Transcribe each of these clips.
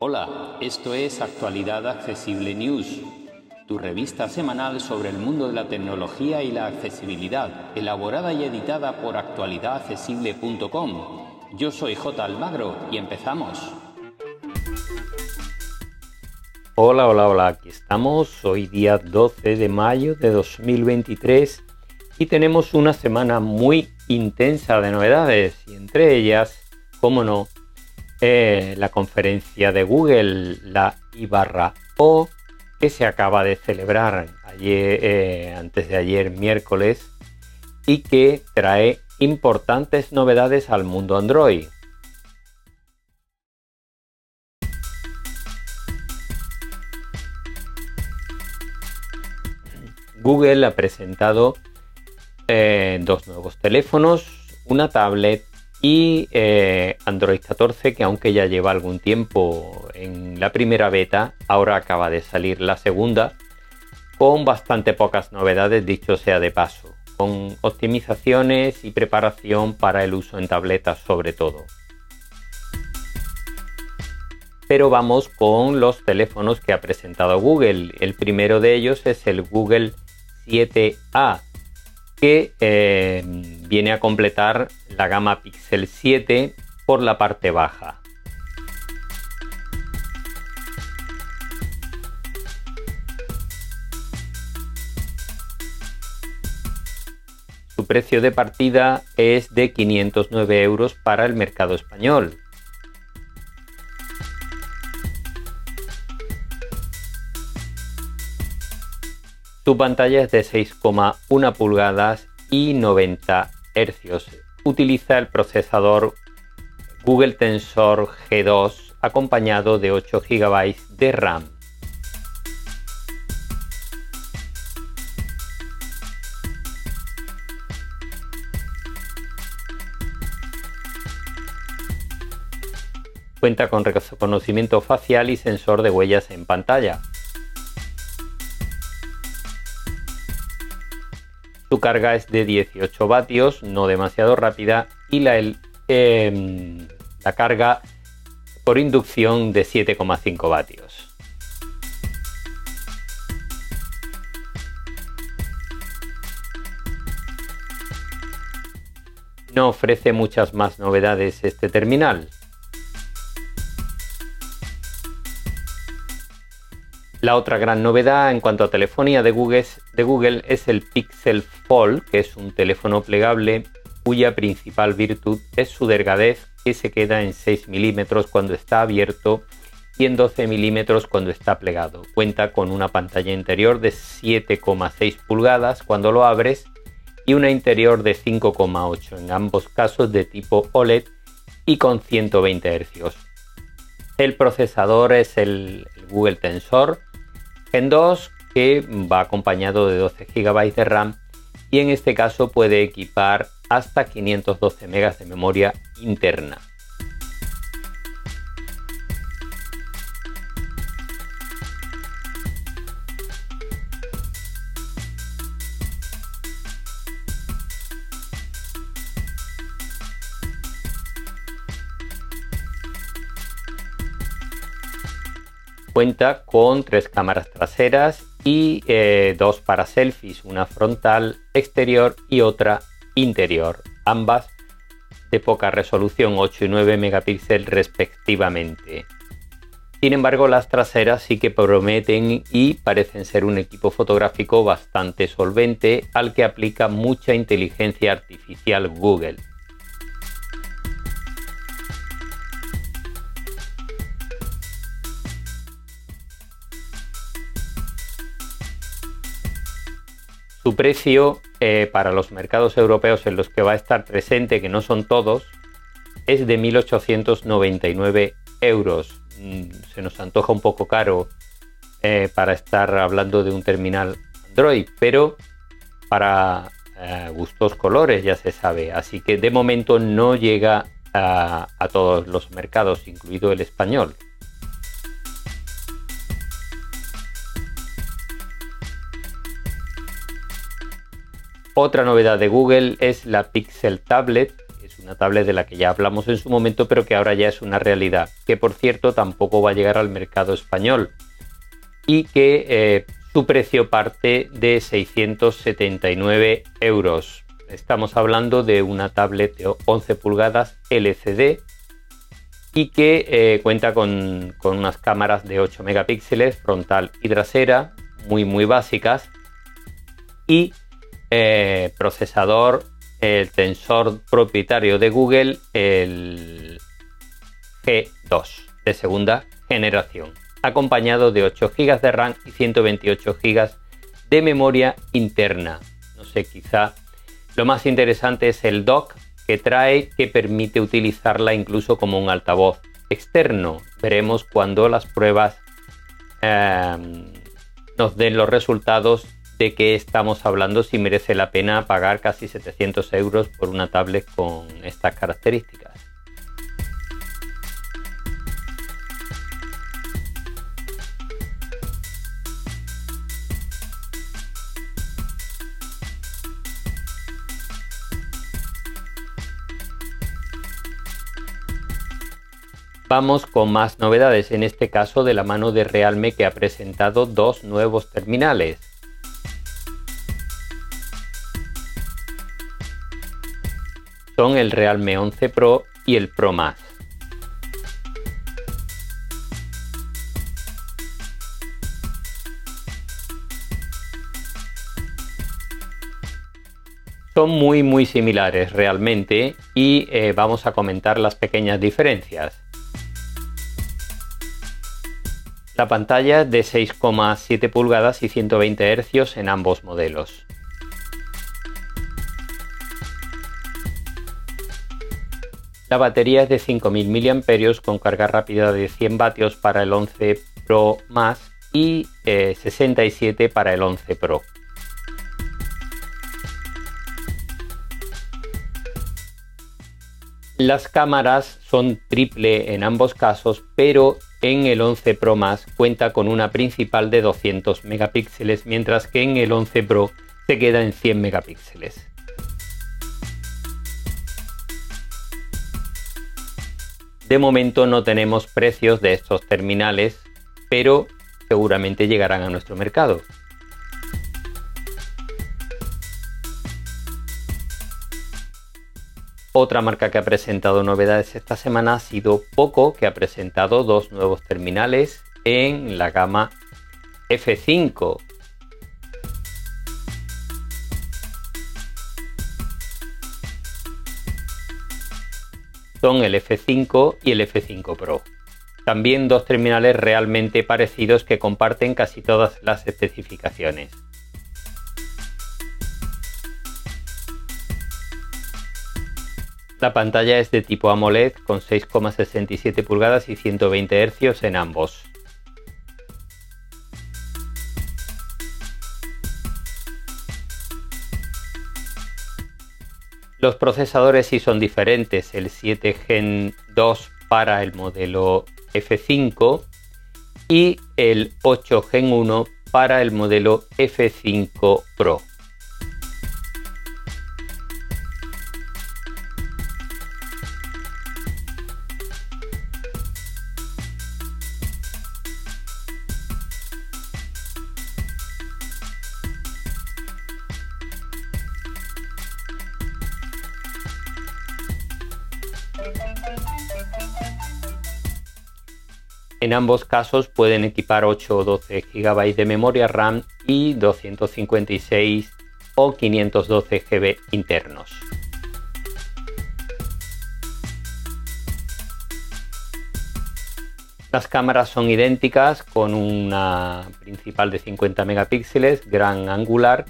Hola, esto es Actualidad Accesible News, tu revista semanal sobre el mundo de la tecnología y la accesibilidad, elaborada y editada por actualidadaccesible.com. Yo soy J. Almagro y empezamos. Hola, hola, hola, aquí estamos, hoy día 12 de mayo de 2023 y tenemos una semana muy intensa de novedades y entre ellas, como no, eh, la conferencia de Google, la I O, que se acaba de celebrar ayer, eh, antes de ayer miércoles y que trae importantes novedades al mundo Android. Google ha presentado eh, dos nuevos teléfonos, una tablet y eh, Android 14 que aunque ya lleva algún tiempo en la primera beta, ahora acaba de salir la segunda con bastante pocas novedades, dicho sea de paso, con optimizaciones y preparación para el uso en tabletas sobre todo. Pero vamos con los teléfonos que ha presentado Google. El primero de ellos es el Google 7A, que eh, viene a completar la gama Pixel 7 por la parte baja. Su precio de partida es de 509 euros para el mercado español. Su pantalla es de 6,1 pulgadas y 90 Hz. Utiliza el procesador Google Tensor G2 acompañado de 8 GB de RAM. Cuenta con reconocimiento facial y sensor de huellas en pantalla. Su carga es de 18 vatios, no demasiado rápida, y la, em, la carga por inducción de 7,5 vatios. No ofrece muchas más novedades este terminal. La otra gran novedad en cuanto a telefonía de Google, es, el Pixel Fold, que es un teléfono plegable cuya principal virtud es su delgadez, que se queda en 6 milímetros cuando está abierto y en 12 milímetros cuando está plegado. Cuenta con una pantalla interior de 7,6 pulgadas cuando lo abres y una interior de 5,8, en ambos casos de tipo OLED y con 120 Hz. El procesador es el Google Tensor Gen 2 que va acompañado de 12 GB de RAM y en este caso puede equipar hasta 512 MB de memoria interna. Cuenta con tres cámaras traseras y eh, dos para selfies, una frontal exterior y otra interior, ambas de poca resolución, 8 y 9 megapíxeles respectivamente. Sin embargo, las traseras sí que prometen y parecen ser un equipo fotográfico bastante solvente al que aplica mucha inteligencia artificial Google. Su precio eh, para los mercados europeos en los que va a estar presente, que no son todos, es de 1.899 euros. Mm, se nos antoja un poco caro eh, para estar hablando de un terminal Android, pero para eh, gustos colores ya se sabe. Así que de momento no llega a todos los mercados, incluido el español. Otra novedad de Google es la Pixel Tablet, es una tablet de la que ya hablamos en su momento, pero que ahora ya es una realidad, que por cierto tampoco va a llegar al mercado español y que eh, su precio parte de 679 euros. Estamos hablando de una tablet de 11 pulgadas LCD y que eh, cuenta con, unas cámaras de 8 megapíxeles frontal y trasera, muy muy básicas, y eh, procesador, el tensor propietario de Google, el G2 de segunda generación, acompañado de 8 GB de RAM y 128 GB de memoria interna. No sé, quizá lo más interesante es el dock que trae que permite utilizarla incluso como un altavoz externo. Veremos cuando las pruebas em, nos den los resultados de qué estamos hablando, si merece la pena pagar casi 700 euros por una tablet con estas características. Vamos con más novedades, en este caso de la mano de Realme que ha presentado dos nuevos terminales. Son el Realme 11 Pro y el Pro Max. Son muy muy similares realmente y eh, vamos a comentar las pequeñas diferencias. La pantalla es de 6,7 pulgadas y 120 Hz en ambos modelos. La batería es de 5000 mAh con carga rápida de 100 vatios para el 11 Pro y 67 eh, para el 11 Pro. Las cámaras son triple en ambos casos, pero en el 11 Pro cuenta con una principal de 200 megapíxeles, mientras que en el 11 Pro se queda en 100 megapíxeles. De momento no tenemos precios de estos terminales, pero seguramente llegarán a nuestro mercado. Otra marca que ha presentado novedades esta semana ha sido Poco, que ha presentado dos nuevos terminales en la gama F5. Son el F5 y el F5 Pro. También dos terminales realmente parecidos que comparten casi todas las especificaciones. La pantalla es de tipo AMOLED con 6,67 pulgadas y 120 Hz en ambos. Los procesadores sí son diferentes, el 7 Gen 2 para el modelo F5 y el 8 Gen 1 para el modelo F5 Pro. En ambos casos pueden equipar 8 o 12 GB de memoria RAM y 256 o 512 GB internos. Las cámaras son idénticas con una principal de 50 megapíxeles, gran angular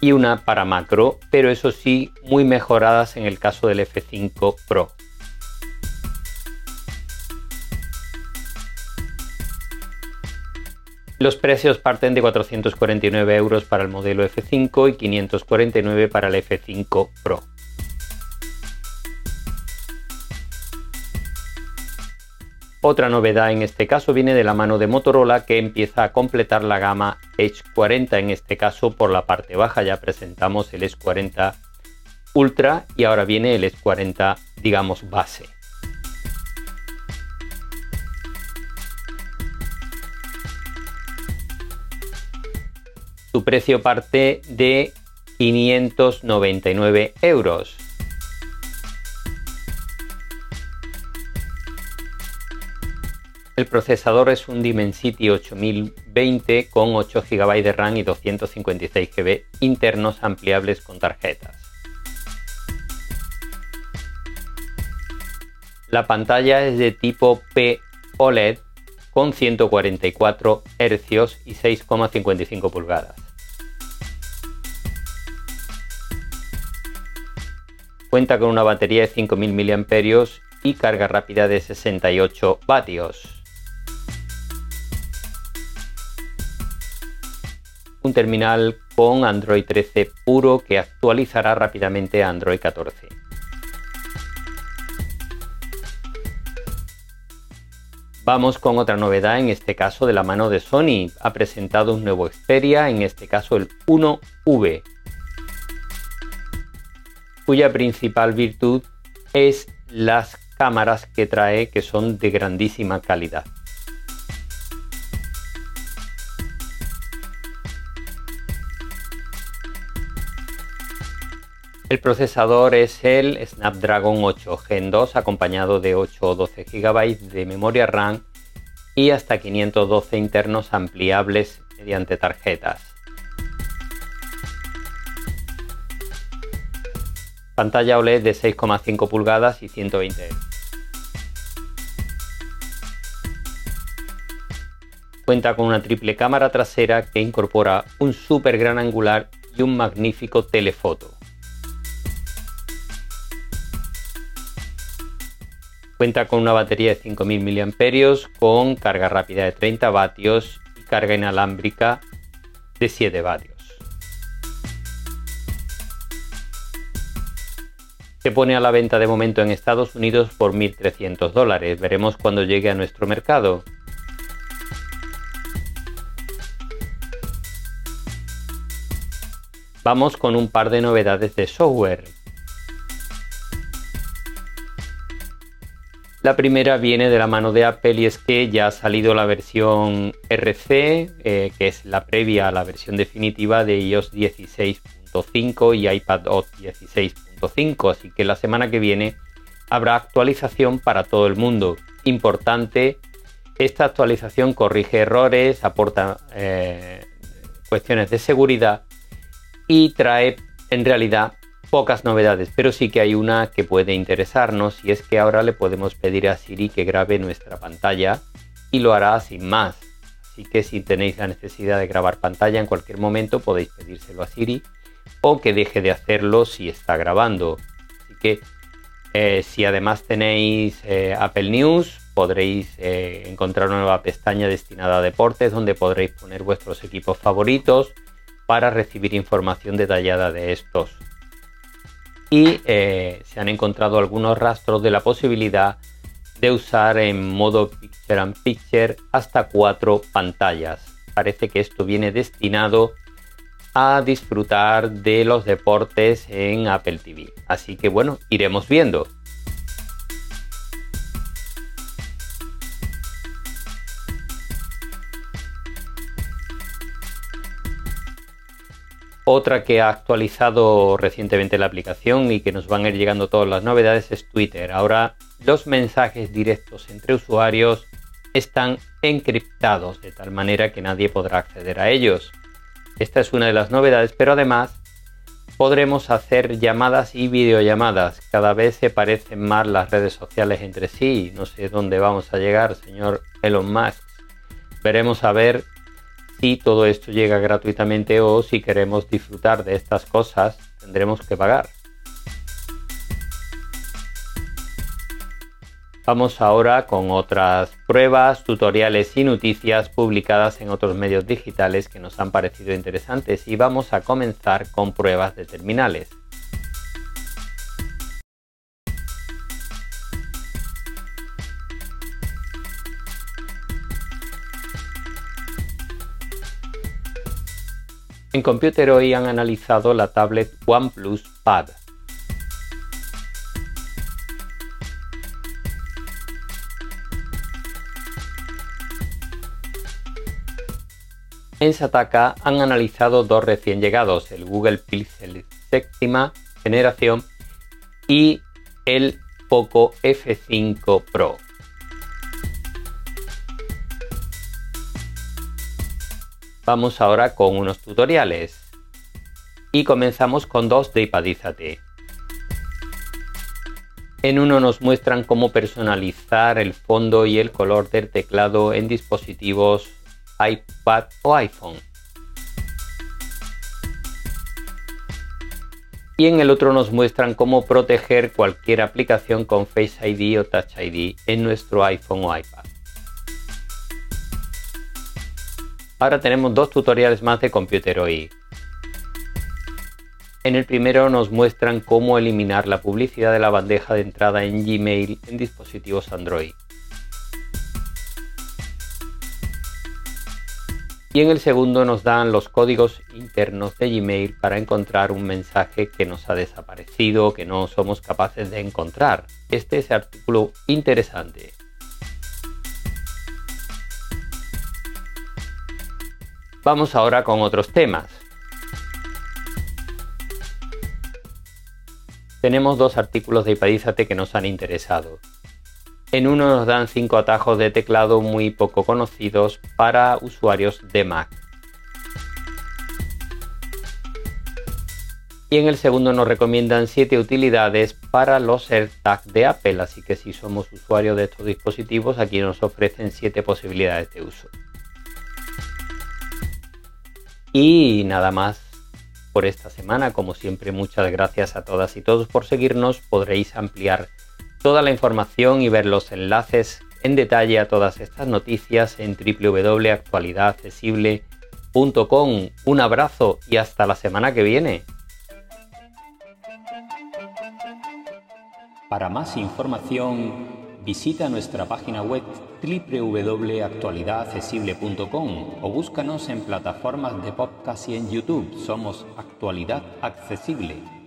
y una para macro, pero eso sí muy mejoradas en el caso del F5 Pro. Los precios parten de 449 euros para el modelo F5 y 549 para el F5 Pro. Otra novedad en este caso viene de la mano de Motorola que empieza a completar la gama Edge 40, en este caso por la parte baja ya presentamos el Edge 40 Ultra y ahora viene el S40, digamos, base. Su precio parte de 599 euros. El procesador es un Dimensity 8020 con 8 GB de RAM y 256 GB internos ampliables con tarjetas. La pantalla es de tipo P OLED con 144 Hz y 6,55 pulgadas. Cuenta con una batería de 5000 mAh y carga rápida de 68 vatios. Un terminal con Android 13 puro que actualizará rápidamente a Android 14. Vamos con otra novedad, en este caso de la mano de Sony. Ha presentado un nuevo Xperia, en este caso el 1V, cuya principal virtud es las cámaras que trae que son de grandísima calidad. El procesador es el Snapdragon 8 Gen 2 acompañado de 8 o 12 GB de memoria RAM y hasta 512 internos ampliables mediante tarjetas. Pantalla OLED de 6,5 pulgadas y 120 Hz. Cuenta con una triple cámara trasera que incorpora un super gran angular y un magnífico telefoto. Cuenta con una batería de 5000 mAh con carga rápida de 30 vatios y carga inalámbrica de 7 vatios. Se pone a la venta de momento en Estados Unidos por 1.300 dólares. Veremos cuando llegue a nuestro mercado. Vamos con un par de novedades de software. La primera viene de la mano de Apple y es que ya ha salido la versión RC, eh, que es la previa a la versión definitiva de iOS 16.5 y iPadOS 16 así que la semana que viene habrá actualización para todo el mundo. Importante, esta actualización corrige errores, aporta eh, cuestiones de seguridad y trae en realidad pocas novedades, pero sí que hay una que puede interesarnos y es que ahora le podemos pedir a Siri que grabe nuestra pantalla y lo hará sin más. Así que si tenéis la necesidad de grabar pantalla en cualquier momento podéis pedírselo a Siri o que deje de hacerlo si está grabando. Así que eh, si además tenéis eh, Apple News, podréis eh, encontrar una nueva pestaña destinada a deportes donde podréis poner vuestros equipos favoritos para recibir información detallada de estos. Y se han encontrado algunos rastros de la posibilidad de usar en modo Picture and Picture hasta cuatro pantallas. Parece que esto viene destinado a disfrutar de los deportes en Apple TV. Así que bueno, iremos viendo. Otra que ha actualizado recientemente la aplicación y que nos van a ir llegando todas las novedades es Twitter. Ahora los mensajes directos entre usuarios están encriptados de tal manera que nadie podrá acceder a ellos. Esta es una de las novedades, pero además podremos hacer llamadas y videollamadas. Cada vez se parecen más las redes sociales entre sí. No sé dónde vamos a llegar, señor Elon Musk. Veremos a ver si todo esto llega gratuitamente o si queremos disfrutar de estas cosas tendremos que pagar. Vamos ahora con otras pruebas, tutoriales y noticias publicadas en otros medios digitales que nos han parecido interesantes y vamos a comenzar con pruebas de terminales. En Computer hoy han analizado la tablet OnePlus Pad en Sataka han analizado dos recién llegados, el Google Pixel séptima generación y el Poco F5 Pro. Vamos ahora con unos tutoriales y comenzamos con dos de Ipadízate. En uno nos muestran cómo personalizar el fondo y el color del teclado en dispositivos iPad o iPhone. Y en el otro nos muestran cómo proteger cualquier aplicación con Face ID o Touch ID en nuestro iPhone o iPad. Ahora tenemos dos tutoriales más de Computer UI. En el primero nos muestran cómo eliminar la publicidad de la bandeja de entrada en Gmail en dispositivos Android. Y en el segundo nos dan los códigos internos de Gmail para encontrar un mensaje que nos ha desaparecido, que no somos capaces de encontrar. Este es artículo interesante. Vamos ahora con otros temas. Tenemos dos artículos de Ipadízate que nos han interesado. En uno nos dan cinco atajos de teclado muy poco conocidos para usuarios de Mac. Y en el segundo nos recomiendan 7 utilidades para los AirTag de Apple, así que si somos usuarios de estos dispositivos, aquí nos ofrecen 7 posibilidades de uso. Y nada más por esta semana. Como siempre, muchas gracias a todas y todos por seguirnos. Podréis ampliar toda la información y ver los enlaces en detalle a todas estas noticias en www.actualidadaccesible.com. Un abrazo y hasta la semana que viene. Para más información, visita nuestra página web www.actualidadaccesible.com o búscanos en plataformas de podcast y en YouTube. Somos Actualidad Accesible.